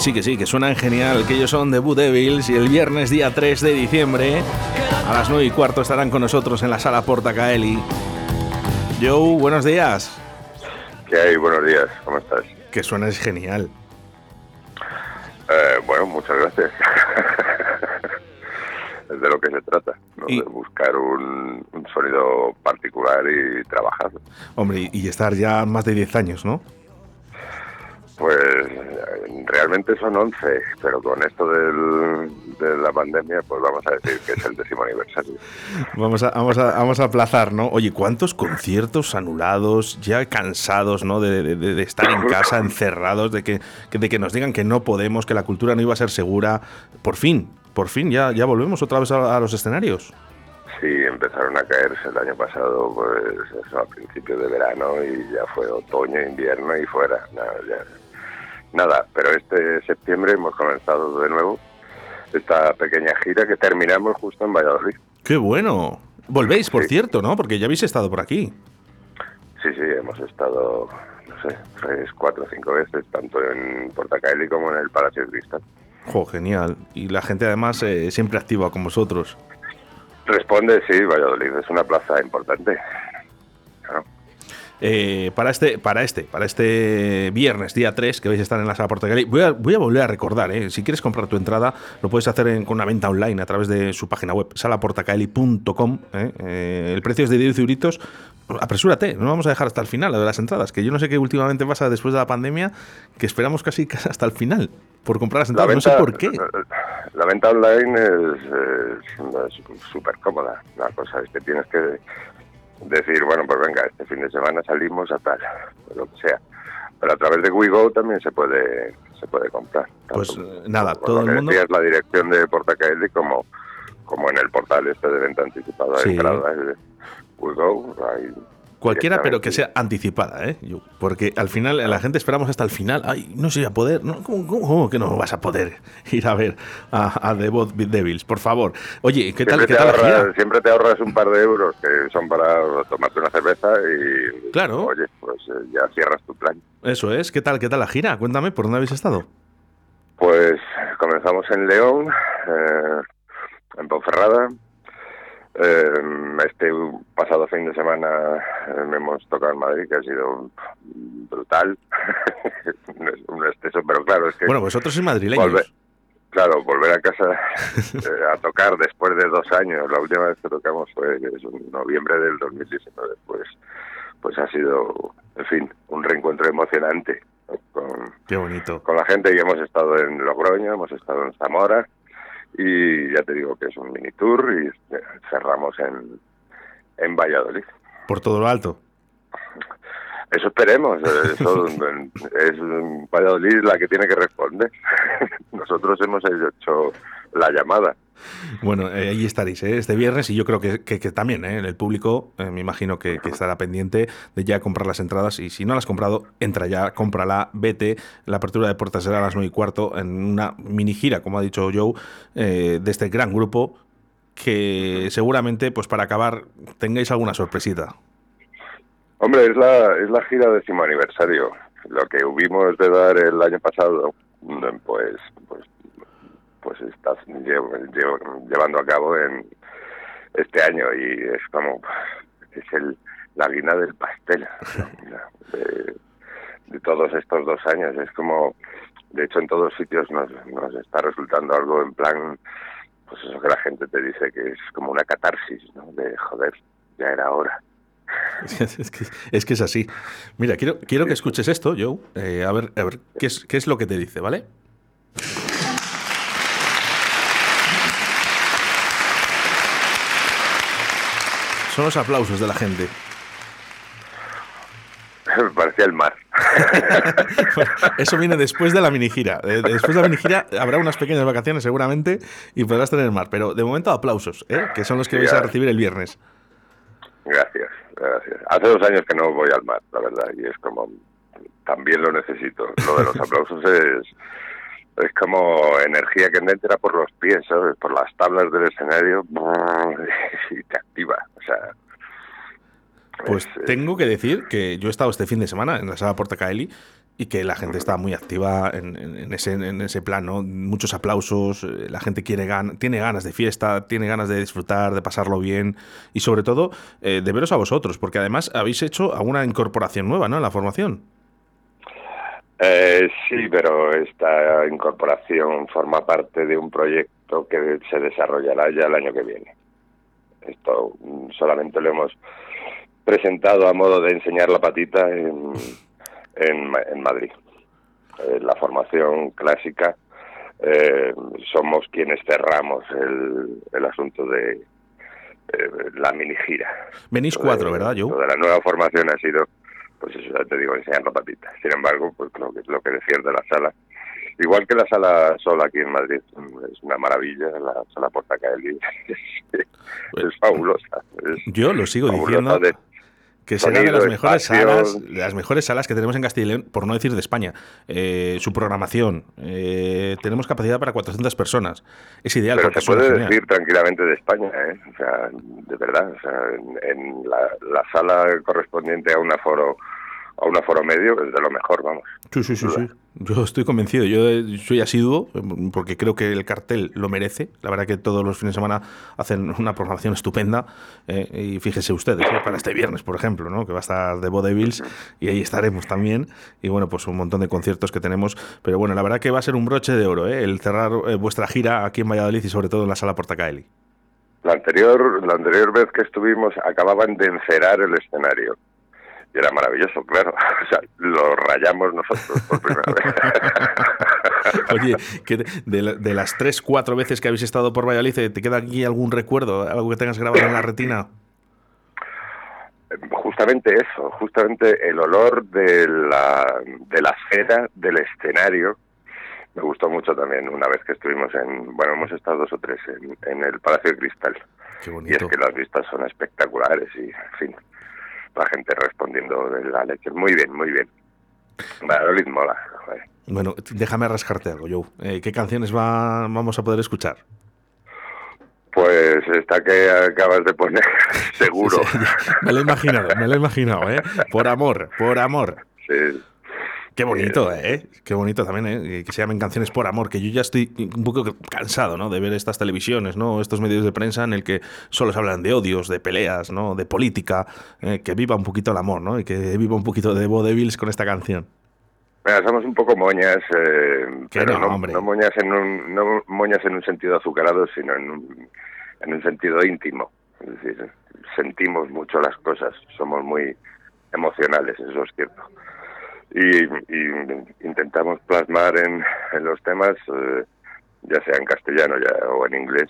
Que sí, que sí, que suenan genial, que ellos son The Boo Devils y el viernes día 3 de diciembre a las 9 y cuarto estarán con nosotros en la sala Porta Caeli. Joe, buenos días. ¿Qué hay? Buenos días, ¿cómo estás? Que suena es genial. Eh, bueno, muchas gracias. es de lo que se trata, ¿no? Y- de buscar un, un sonido particular y trabajar. Hombre, y- estar ya más de 10 años, ¿no? Pues realmente son 11, pero con esto del, de la pandemia, pues vamos a decir que es el décimo aniversario. Vamos a, vamos a, vamos a aplazar, ¿no? Oye, ¿cuántos conciertos anulados, ya cansados, ¿no? De, de- de estar en casa, encerrados, de que, de que nos digan que no podemos, que la cultura no iba a ser segura. Por fin, por fin, ya, ya volvemos otra vez a, a los escenarios. Sí, empezaron a caerse el año pasado, pues eso, a principios de verano y ya fue otoño, invierno y fuera. Nada, ya- nada, pero este septiembre hemos comenzado de nuevo esta pequeña gira que terminamos justo en Valladolid. ¡Qué bueno! Volvéis, por Sí. cierto, ¿no? Porque ya habéis estado por aquí. Sí, sí, hemos estado, no sé, tres, cuatro, cinco veces, tanto en Portacaeli como en el Palacio de Cristal. ¡Jo, genial! Y la gente además eh, siempre activa con vosotros. Responde, sí, Valladolid es una plaza importante. Eh, para este, para este, para este viernes, día 3, que vais a estar en la sala Portagali, voy a, voy a volver a recordar, eh, si quieres comprar tu entrada, lo puedes hacer en- con una venta online a través de su página web, salaportacaeli.com. eh, eh, el precio es de 10 euritos. Apresúrate, no vamos a dejar hasta el final lo de las entradas, que yo no sé qué últimamente pasa después de la pandemia, que esperamos casi hasta el final por comprar las La entradas. venta, no sé por qué. La venta online es súper cómoda. La cosa es que tienes que decir, bueno, pues venga, este fin de semana salimos a tal, lo que sea. Pero a través de WeGo también se puede se puede comprar. Pues, Tanto eh, nada, todo el mundo- la dirección de Portacaeli como, como en el portal este de venta anticipada Sí. de entrada de WeGo. Hay Cualquiera, pero que sea anticipada, ¿eh? Yo- porque al final, la gente esperamos hasta el final. Ay, no sé a poder. No, ¿cómo, cómo- cómo que no vas a poder ir a ver a, a The Bot Devils? Por favor. Oye, ¿qué tal, Siempre qué te tal la ahorras- gira? Siempre te ahorras un par de euros que son para tomarte una cerveza y, Claro. oye, pues eh, ya cierras tu plan. Eso es. ¿Qué tal, qué tal la gira? Cuéntame, ¿por dónde habéis estado? Pues comenzamos en León, eh, en Ponferrada. Eh, este pasado fin de semana eh, me hemos tocado en Madrid, que ha sido brutal. No es un exceso, pero claro, es que Bueno, vosotros sois madrileños. Volver. Claro, volver a casa eh, a tocar después de dos años. La última vez que tocamos fue en noviembre del 2019. Pues, pues ha sido, en fin, un reencuentro emocionante con, Qué bonito. con la gente y hemos estado en Logroño, hemos estado en Zamora y ya te digo que es un mini tour y eh, cerramos en, en Valladolid. Por todo lo alto. Eso esperemos, eh, eso es mm, Valladolid la que tiene que responder. Nosotros hemos hecho la llamada. Bueno, eh, ahí estaréis ¿eh? este viernes y yo creo que, que- que también ¿eh? el público, eh, me imagino que, que estará pendiente de ya comprar las entradas y si no las has comprado, entra ya, cómprala, vete. La apertura de puertas será a las 9 y cuarto en una mini gira, como ha dicho Joe, eh, de este gran grupo que seguramente, pues para acabar, tengáis alguna sorpresita. Hombre, es la, es la gira décimo aniversario. Lo que hubimos de dar el año pasado, mm, pues, pues, pues está lle- lle- llevando a cabo en este año y es como, es el, la guina del pastel ¿no? de, de todos estos dos años. Es como, de hecho, en todos sitios nos, nos está resultando algo en plan, pues eso que la gente te dice que es como una catarsis, ¿no? De joder, ya era hora. Es que, es que es así. Mira, quiero, quiero que escuches esto, Joe. eh, a ver, a ver qué, es, qué es lo que te dice, ¿vale? Son los aplausos de la gente? Me parecía el mar. Eso viene después de la mini gira. Después de la mini gira habrá unas pequeñas vacaciones seguramente y podrás tener el mar. Pero de momento aplausos, ¿eh? que son los que vais a recibir el viernes. Gracias, gracias. Hace dos años que no voy al mar, la verdad, y es como también lo necesito. Lo de los aplausos es es como energía que entra por los pies, ¿sabes? Por las tablas del escenario y te activa. O sea, pues tengo que decir que yo he estado este fin de semana en la sala Portacaeli y que la gente está muy activa en, ese, en ese plan, ¿no? Muchos aplausos, eh, la gente quiere gan tiene ganas de fiesta, tiene ganas de disfrutar, de pasarlo bien y sobre todo eh, de veros a vosotros, porque además habéis hecho alguna incorporación nueva, ¿no? En la formación. Eh, sí, pero esta incorporación forma parte de un proyecto que se desarrollará ya el año que viene. Esto mm, solamente lo hemos presentado a modo de enseñar la patita en, en, Madrid. Eh, la formación clásica eh, somos quienes cerramos el, el asunto de eh, la mini gira. Venís cuatro, ¿verdad, yo? De la nueva formación ha sido, pues eso ya te digo, enseñar la patita. Sin embargo, pues lo que, lo que decías de la sala, igual que la sala sola aquí en Madrid, es una maravilla, la sala Portacaeli es, es, es fabulosa. yo lo sigo diciendo que será de las mejores salas, las mejores salas que tenemos en Castilla y León, por no decir de España. Eh, su programación, eh, tenemos capacidad para 400 personas. Es ideal. Pero se puede decir tranquilamente de España, ¿eh? o sea, de verdad, o sea, en, la, la, sala correspondiente a un aforo a un aforo medio es de lo mejor, vamos. Sí, sí, sí, sí. Yo estoy convencido. Yo soy asiduo porque creo que el cartel lo merece. La verdad que todos los fines de semana hacen una programación estupenda. Eh, y fíjese ustedes, eh, para este viernes, por ejemplo, ¿no? que va a estar de Vodevils y ahí estaremos también. Y bueno, pues un montón de conciertos que tenemos. Pero bueno, la verdad que va a ser un broche de oro ¿eh? el cerrar eh, vuestra gira aquí en Valladolid y sobre todo en la sala Portacaeli. La anterior, la anterior vez que estuvimos acababan de encerar el escenario y era maravilloso, claro. O sea, lo rayamos nosotros por primera vez. Oye, de, de, las tres, cuatro veces que habéis estado por Valladolid, ¿te queda aquí algún recuerdo, algo que tengas grabado en la retina? Justamente eso, justamente el olor de la, de la cera del escenario. Me gustó mucho también una vez que estuvimos en, bueno, hemos estado dos o tres en, en el Palacio de Cristal. Qué bonito. Y es que las vistas son espectaculares y, en fin, la gente respondiendo de la leche. Muy bien, muy bien. Valladolid mola. Bueno, déjame rascarte algo, Joe. Eh, ¿Qué canciones va, vamos a poder escuchar? Pues esta que acabas de poner, seguro. me lo he imaginado, me lo he imaginado, ¿eh? Por amor, por amor. Sí, Qué bonito, ¿eh? Qué bonito también, ¿eh? Que se llamen canciones por amor, que yo ya estoy un poco cansado, ¿no? De ver estas televisiones, ¿no? Estos medios de prensa en el que solo se hablan de odios, de peleas, ¿no? De política, eh, que viva un poquito el amor, ¿no? Y que viva un poquito de vodevils con esta canción. Mira, somos un poco moñas, eh, pero no, no, moñas en un, no moñas en un sentido azucarado, sino en un, en un sentido íntimo. Es decir, sentimos mucho las cosas, somos muy emocionales, eso es cierto y, intentamos plasmar en, en los temas, eh, ya sea en castellano ya, o en inglés,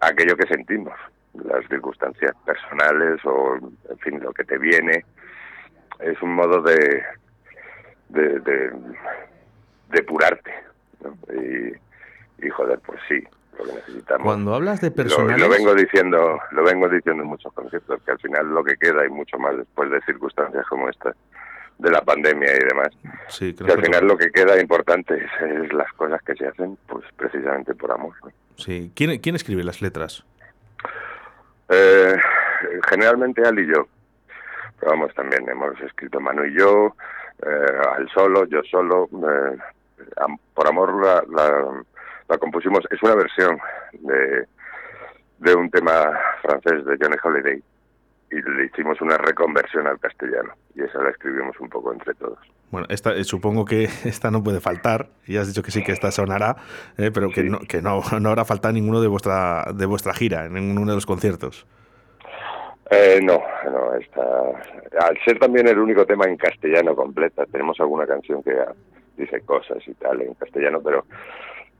aquello que sentimos, las circunstancias personales o, en fin, lo que te viene. Es un modo de, de, de depurarte. ¿no? Y, y, joder, pues sí, lo que necesitamos. Cuando hablas de personales... Lo, lo, vengo diciendo, lo vengo diciendo en muchos conceptos, que al final lo que queda y mucho más después de circunstancias como estas de la pandemia y demás. Sí, que al final lo que queda importante es, las cosas que se hacen pues precisamente por amor. Sí. ¿Quién, ¿Quién escribe las letras? Eh, generalmente Al y yo. Pero vamos, también hemos escrito Manu y yo, eh, Al solo, yo solo. Eh, por amor la, la, la, compusimos. Es una versión de, de un tema francés de Johnny Holiday y le hicimos una reconversión al castellano y esa la escribimos un poco entre todos. Bueno, esta, eh, supongo que esta no puede faltar, ya has dicho que sí que esta sonará, eh, pero que, no, que no, no habrá faltado ninguno de vuestra, de vuestra gira, en ninguno de los conciertos. Eh, no, no, está... Al ser también el único tema en castellano completa, tenemos alguna canción que dice cosas y tal en castellano, pero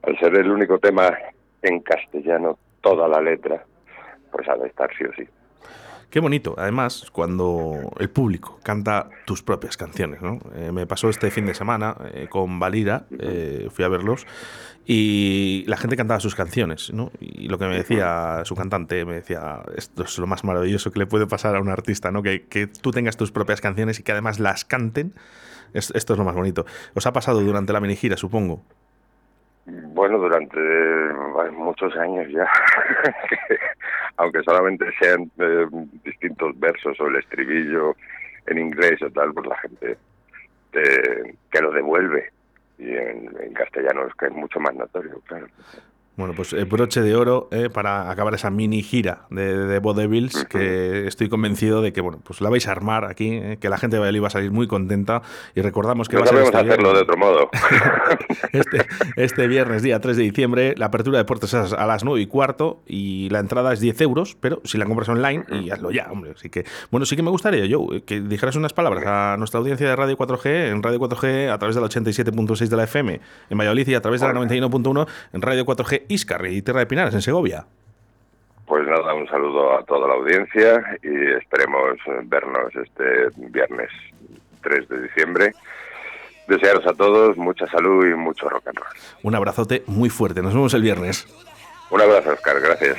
al ser el único tema en castellano, toda la letra, pues ha de estar sí o sí. Qué bonito, además, cuando el público canta tus propias canciones, ¿no? Eh, me pasó este fin de semana eh, con Valira, eh, fui a verlos, y la gente cantaba sus canciones, ¿no? Y lo que me decía su cantante, me decía, esto es lo más maravilloso que le puede pasar a un artista, ¿no? Que, que tú tengas tus propias canciones y que además las canten, esto es lo más bonito. ¿Os ha pasado durante la mini gira, supongo? Bueno, durante muchos años ya, aunque solamente sean eh, distintos versos o el estribillo en inglés o tal, pues la gente te, lo devuelve. Y en, en castellano es que es mucho más notorio, claro. Bueno, pues el broche de oro eh, para acabar esa mini gira de, de que estoy convencido de que bueno, pues la vais a armar aquí, eh, que la gente de Valladolid va a salir muy contenta. Y recordamos que no va a ser este hacerlo viernes, de otro modo. este, este viernes, día 3 de diciembre, la apertura de puertas es a las 9 y cuarto y la entrada es 10 euros, pero si la compras online, y hazlo ya, hombre. Así que, bueno, sí que me gustaría, yo, que dijeras unas palabras a nuestra audiencia de Radio 4G, en Radio 4G a través de la 87.6 de la FM, en Valladolid y a través de la 91.1 en Radio 4G Iscar y Tierra de Pinares, en Segovia. Pues nada, un saludo a toda la audiencia y esperemos vernos este viernes 3 de diciembre. Desearos a todos mucha salud y mucho rock and roll. Un abrazote muy fuerte. Nos vemos el viernes. Un abrazo, Oscar. Gracias.